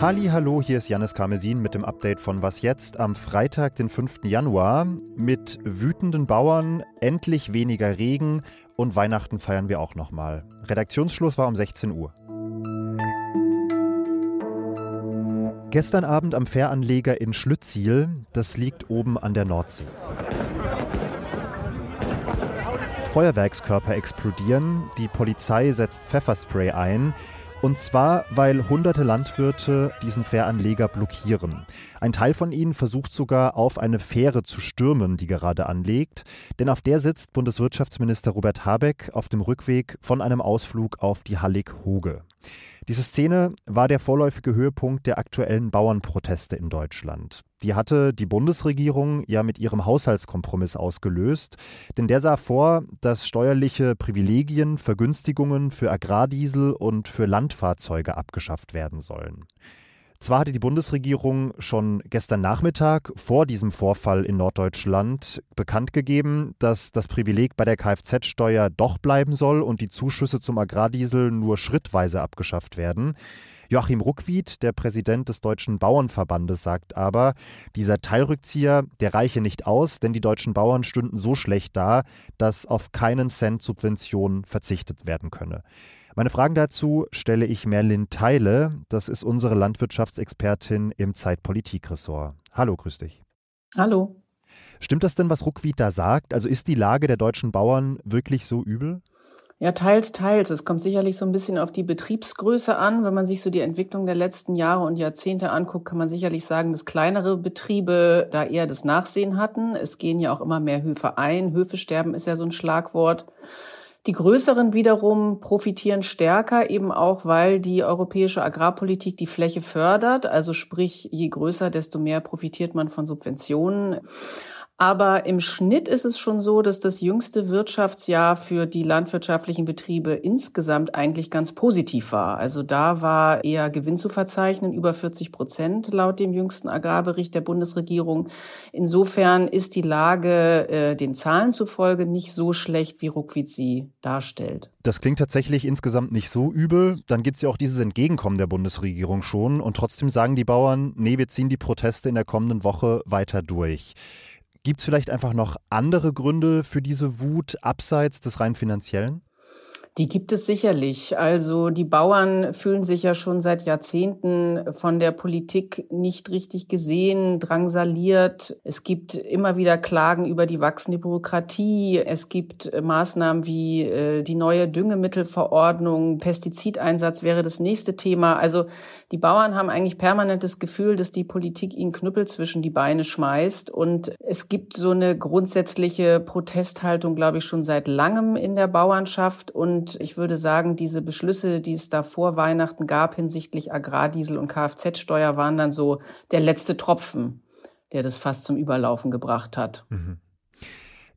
Halli, hallo, hier ist Janis Karmesin mit dem Update von Was jetzt am Freitag, den 5. Januar. Mit wütenden Bauern, endlich weniger Regen und Weihnachten feiern wir auch nochmal. Redaktionsschluss war um 16 Uhr. Gestern Abend am Fähranleger in Schlütziel, das liegt oben an der Nordsee. Feuerwerkskörper explodieren, die Polizei setzt Pfefferspray ein. Und zwar, weil hunderte Landwirte diesen Fähranleger blockieren. Ein Teil von ihnen versucht sogar auf eine Fähre zu stürmen, die gerade anlegt, denn auf der sitzt Bundeswirtschaftsminister Robert Habeck auf dem Rückweg von einem Ausflug auf die Hallig-Hoge. Diese Szene war der vorläufige Höhepunkt der aktuellen Bauernproteste in Deutschland. Die hatte die Bundesregierung ja mit ihrem Haushaltskompromiss ausgelöst, denn der sah vor, dass steuerliche Privilegien, Vergünstigungen für Agrardiesel und für Landfahrzeuge abgeschafft werden sollen. Zwar hatte die Bundesregierung schon gestern Nachmittag vor diesem Vorfall in Norddeutschland bekannt gegeben, dass das Privileg bei der Kfz-Steuer doch bleiben soll und die Zuschüsse zum Agrardiesel nur schrittweise abgeschafft werden. Joachim Ruckwied, der Präsident des Deutschen Bauernverbandes, sagt aber, dieser Teilrückzieher, der reiche nicht aus, denn die deutschen Bauern stünden so schlecht da, dass auf keinen Cent Subvention verzichtet werden könne. Meine Fragen dazu stelle ich Merlin Teile. Das ist unsere Landwirtschaftsexpertin im Zeitpolitikressort. Hallo, grüß dich. Hallo. Stimmt das denn, was Ruckwied da sagt? Also ist die Lage der deutschen Bauern wirklich so übel? Ja, teils, teils. Es kommt sicherlich so ein bisschen auf die Betriebsgröße an. Wenn man sich so die Entwicklung der letzten Jahre und Jahrzehnte anguckt, kann man sicherlich sagen, dass kleinere Betriebe da eher das Nachsehen hatten. Es gehen ja auch immer mehr Höfe ein. Höfesterben ist ja so ein Schlagwort. Die größeren wiederum profitieren stärker, eben auch, weil die europäische Agrarpolitik die Fläche fördert. Also sprich, je größer, desto mehr profitiert man von Subventionen. Aber im Schnitt ist es schon so, dass das jüngste Wirtschaftsjahr für die landwirtschaftlichen Betriebe insgesamt eigentlich ganz positiv war. Also da war eher Gewinn zu verzeichnen, über 40 Prozent laut dem jüngsten Agrarbericht der Bundesregierung. Insofern ist die Lage äh, den Zahlen zufolge nicht so schlecht, wie Ruckwied sie darstellt. Das klingt tatsächlich insgesamt nicht so übel. Dann gibt es ja auch dieses Entgegenkommen der Bundesregierung schon. Und trotzdem sagen die Bauern, nee, wir ziehen die Proteste in der kommenden Woche weiter durch. Gibt es vielleicht einfach noch andere Gründe für diese Wut abseits des rein finanziellen? Die gibt es sicherlich. Also die Bauern fühlen sich ja schon seit Jahrzehnten von der Politik nicht richtig gesehen, drangsaliert. Es gibt immer wieder Klagen über die wachsende Bürokratie. Es gibt Maßnahmen wie äh, die neue Düngemittelverordnung, Pestizideinsatz wäre das nächste Thema. Also die Bauern haben eigentlich permanent das Gefühl, dass die Politik ihnen Knüppel zwischen die Beine schmeißt. Und es gibt so eine grundsätzliche Protesthaltung, glaube ich, schon seit langem in der Bauernschaft. Und und ich würde sagen, diese Beschlüsse, die es da vor Weihnachten gab hinsichtlich Agrardiesel und Kfz-Steuer, waren dann so der letzte Tropfen, der das fast zum Überlaufen gebracht hat. Mhm.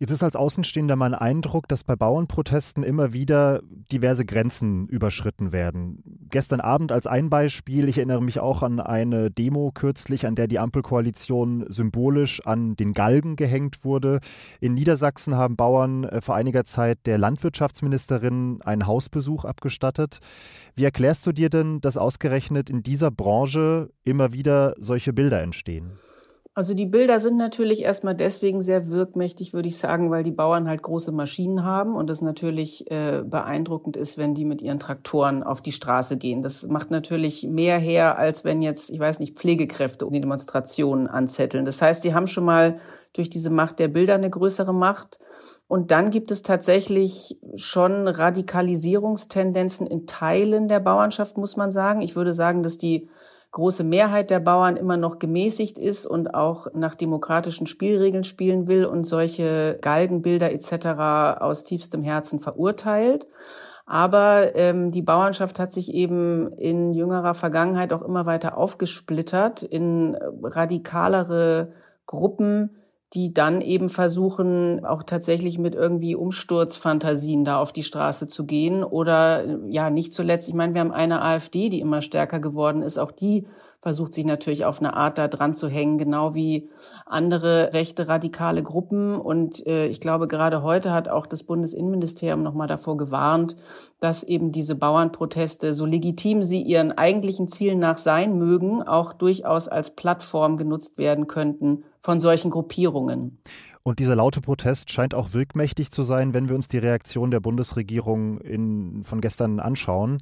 Jetzt ist als Außenstehender mein Eindruck, dass bei Bauernprotesten immer wieder diverse Grenzen überschritten werden. Gestern Abend als ein Beispiel, ich erinnere mich auch an eine Demo kürzlich, an der die Ampelkoalition symbolisch an den Galgen gehängt wurde. In Niedersachsen haben Bauern äh, vor einiger Zeit der Landwirtschaftsministerin einen Hausbesuch abgestattet. Wie erklärst du dir denn, dass ausgerechnet in dieser Branche immer wieder solche Bilder entstehen? Also die Bilder sind natürlich erstmal deswegen sehr wirkmächtig, würde ich sagen, weil die Bauern halt große Maschinen haben und es natürlich äh, beeindruckend ist, wenn die mit ihren Traktoren auf die Straße gehen. Das macht natürlich mehr her, als wenn jetzt, ich weiß nicht, Pflegekräfte um die Demonstrationen anzetteln. Das heißt, sie haben schon mal durch diese Macht der Bilder eine größere Macht. Und dann gibt es tatsächlich schon Radikalisierungstendenzen in Teilen der Bauernschaft, muss man sagen. Ich würde sagen, dass die große Mehrheit der Bauern immer noch gemäßigt ist und auch nach demokratischen Spielregeln spielen will und solche Galgenbilder etc. aus tiefstem Herzen verurteilt. Aber ähm, die Bauernschaft hat sich eben in jüngerer Vergangenheit auch immer weiter aufgesplittert in radikalere Gruppen, die dann eben versuchen, auch tatsächlich mit irgendwie Umsturzfantasien da auf die Straße zu gehen. Oder ja, nicht zuletzt, ich meine, wir haben eine AfD, die immer stärker geworden ist. Auch die versucht sich natürlich auf eine Art da dran zu hängen, genau wie andere rechte radikale Gruppen. Und äh, ich glaube, gerade heute hat auch das Bundesinnenministerium nochmal davor gewarnt, dass eben diese Bauernproteste, so legitim sie ihren eigentlichen Zielen nach sein mögen, auch durchaus als Plattform genutzt werden könnten von solchen Gruppierungen. Und dieser laute Protest scheint auch wirkmächtig zu sein, wenn wir uns die Reaktion der Bundesregierung in, von gestern anschauen.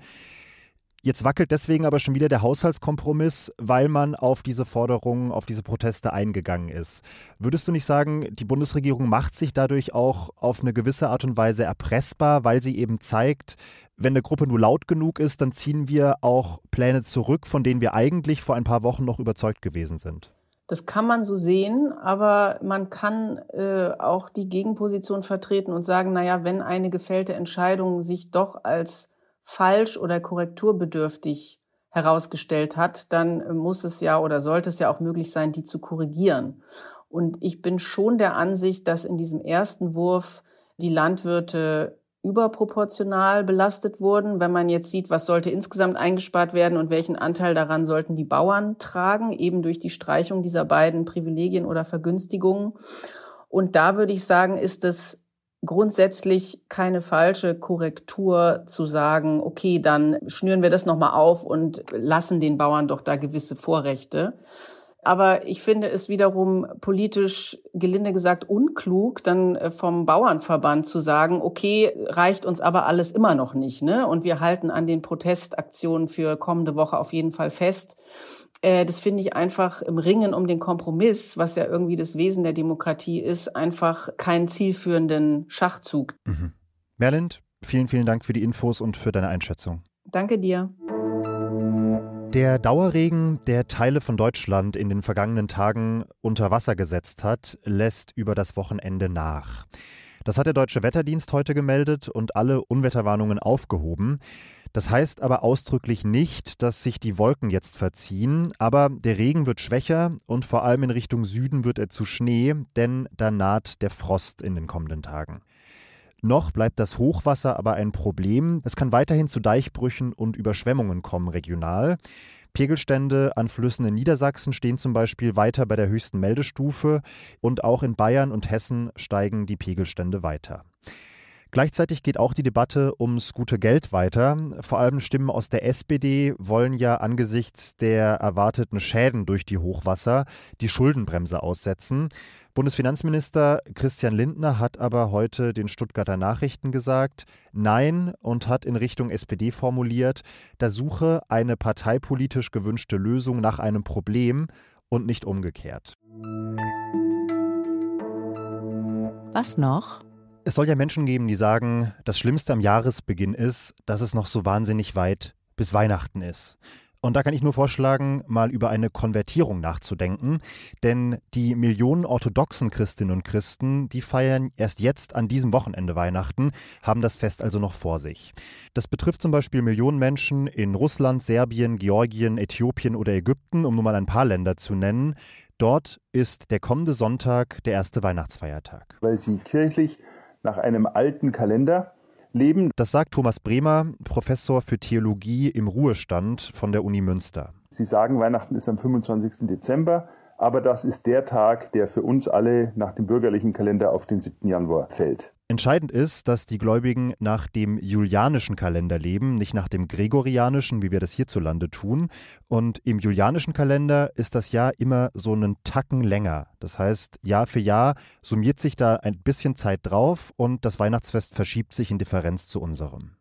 Jetzt wackelt deswegen aber schon wieder der Haushaltskompromiss, weil man auf diese Forderungen, auf diese Proteste eingegangen ist. Würdest du nicht sagen, die Bundesregierung macht sich dadurch auch auf eine gewisse Art und Weise erpressbar, weil sie eben zeigt, wenn eine Gruppe nur laut genug ist, dann ziehen wir auch Pläne zurück, von denen wir eigentlich vor ein paar Wochen noch überzeugt gewesen sind? Das kann man so sehen, aber man kann äh, auch die Gegenposition vertreten und sagen, naja, wenn eine gefällte Entscheidung sich doch als falsch oder korrekturbedürftig herausgestellt hat, dann muss es ja oder sollte es ja auch möglich sein, die zu korrigieren. Und ich bin schon der Ansicht, dass in diesem ersten Wurf die Landwirte überproportional belastet wurden. Wenn man jetzt sieht, was sollte insgesamt eingespart werden und welchen Anteil daran sollten die Bauern tragen, eben durch die Streichung dieser beiden Privilegien oder Vergünstigungen. Und da würde ich sagen, ist es grundsätzlich keine falsche Korrektur zu sagen, okay, dann schnüren wir das nochmal auf und lassen den Bauern doch da gewisse Vorrechte. Aber ich finde es wiederum politisch, gelinde gesagt, unklug, dann äh, vom Bauernverband zu sagen, okay, reicht uns aber alles immer noch nicht, ne? Und wir halten an den Protestaktionen für kommende Woche auf jeden Fall fest. Äh, das finde ich einfach im Ringen um den Kompromiss, was ja irgendwie das Wesen der Demokratie ist, einfach keinen zielführenden Schachzug. Mhm. Merlind, vielen, vielen Dank für die Infos und für deine Einschätzung. Danke dir. Der Dauerregen, der Teile von Deutschland in den vergangenen Tagen unter Wasser gesetzt hat, lässt über das Wochenende nach. Das hat der Deutsche Wetterdienst heute gemeldet und alle Unwetterwarnungen aufgehoben. Das heißt aber ausdrücklich nicht, dass sich die Wolken jetzt verziehen, aber der Regen wird schwächer und vor allem in Richtung Süden wird er zu Schnee, denn da naht der Frost in den kommenden Tagen. Noch bleibt das Hochwasser aber ein Problem. Es kann weiterhin zu Deichbrüchen und Überschwemmungen kommen regional. Pegelstände an Flüssen in Niedersachsen stehen zum Beispiel weiter bei der höchsten Meldestufe und auch in Bayern und Hessen steigen die Pegelstände weiter. Gleichzeitig geht auch die Debatte ums gute Geld weiter. Vor allem Stimmen aus der SPD wollen ja angesichts der erwarteten Schäden durch die Hochwasser die Schuldenbremse aussetzen. Bundesfinanzminister Christian Lindner hat aber heute den Stuttgarter Nachrichten gesagt, nein und hat in Richtung SPD formuliert, da suche eine parteipolitisch gewünschte Lösung nach einem Problem und nicht umgekehrt. Was noch? Es soll ja Menschen geben, die sagen, das Schlimmste am Jahresbeginn ist, dass es noch so wahnsinnig weit bis Weihnachten ist. Und da kann ich nur vorschlagen, mal über eine Konvertierung nachzudenken. Denn die Millionen orthodoxen Christinnen und Christen, die feiern erst jetzt an diesem Wochenende Weihnachten, haben das Fest also noch vor sich. Das betrifft zum Beispiel Millionen Menschen in Russland, Serbien, Georgien, Äthiopien oder Ägypten, um nur mal ein paar Länder zu nennen. Dort ist der kommende Sonntag der erste Weihnachtsfeiertag. Weil sie kirchlich nach einem alten Kalender leben. Das sagt Thomas Bremer, Professor für Theologie im Ruhestand von der Uni Münster. Sie sagen, Weihnachten ist am 25. Dezember, aber das ist der Tag, der für uns alle nach dem bürgerlichen Kalender auf den 7. Januar fällt. Entscheidend ist, dass die Gläubigen nach dem julianischen Kalender leben, nicht nach dem gregorianischen, wie wir das hierzulande tun. Und im julianischen Kalender ist das Jahr immer so einen Tacken länger. Das heißt, Jahr für Jahr summiert sich da ein bisschen Zeit drauf und das Weihnachtsfest verschiebt sich in Differenz zu unserem.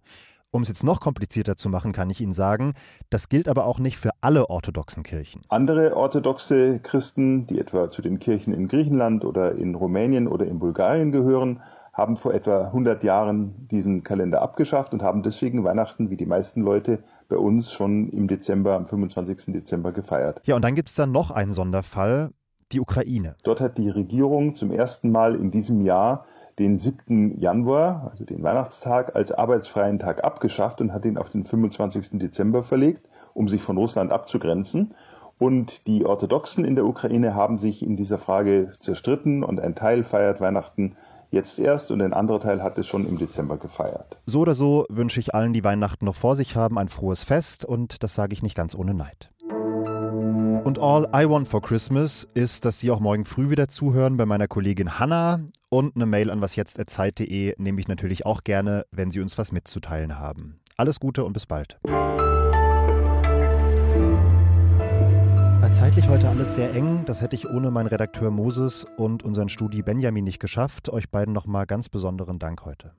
Um es jetzt noch komplizierter zu machen, kann ich Ihnen sagen, das gilt aber auch nicht für alle orthodoxen Kirchen. Andere orthodoxe Christen, die etwa zu den Kirchen in Griechenland oder in Rumänien oder in Bulgarien gehören, haben vor etwa 100 Jahren diesen Kalender abgeschafft und haben deswegen Weihnachten, wie die meisten Leute, bei uns schon im Dezember, am 25. Dezember gefeiert. Ja, und dann gibt es dann noch einen Sonderfall, die Ukraine. Dort hat die Regierung zum ersten Mal in diesem Jahr den 7. Januar, also den Weihnachtstag, als arbeitsfreien Tag abgeschafft und hat ihn auf den 25. Dezember verlegt, um sich von Russland abzugrenzen. Und die Orthodoxen in der Ukraine haben sich in dieser Frage zerstritten und ein Teil feiert Weihnachten jetzt erst und ein anderer Teil hat es schon im Dezember gefeiert. So oder so wünsche ich allen, die Weihnachten noch vor sich haben, ein frohes Fest und das sage ich nicht ganz ohne Neid. Und all I want for Christmas ist, dass Sie auch morgen früh wieder zuhören bei meiner Kollegin Hanna. Und eine Mail an wasjetzt.zeit.de nehme ich natürlich auch gerne, wenn Sie uns was mitzuteilen haben. Alles Gute und bis bald. War zeitlich heute alles sehr eng. Das hätte ich ohne meinen Redakteur Moses und unseren Studi Benjamin nicht geschafft. Euch beiden nochmal ganz besonderen Dank heute.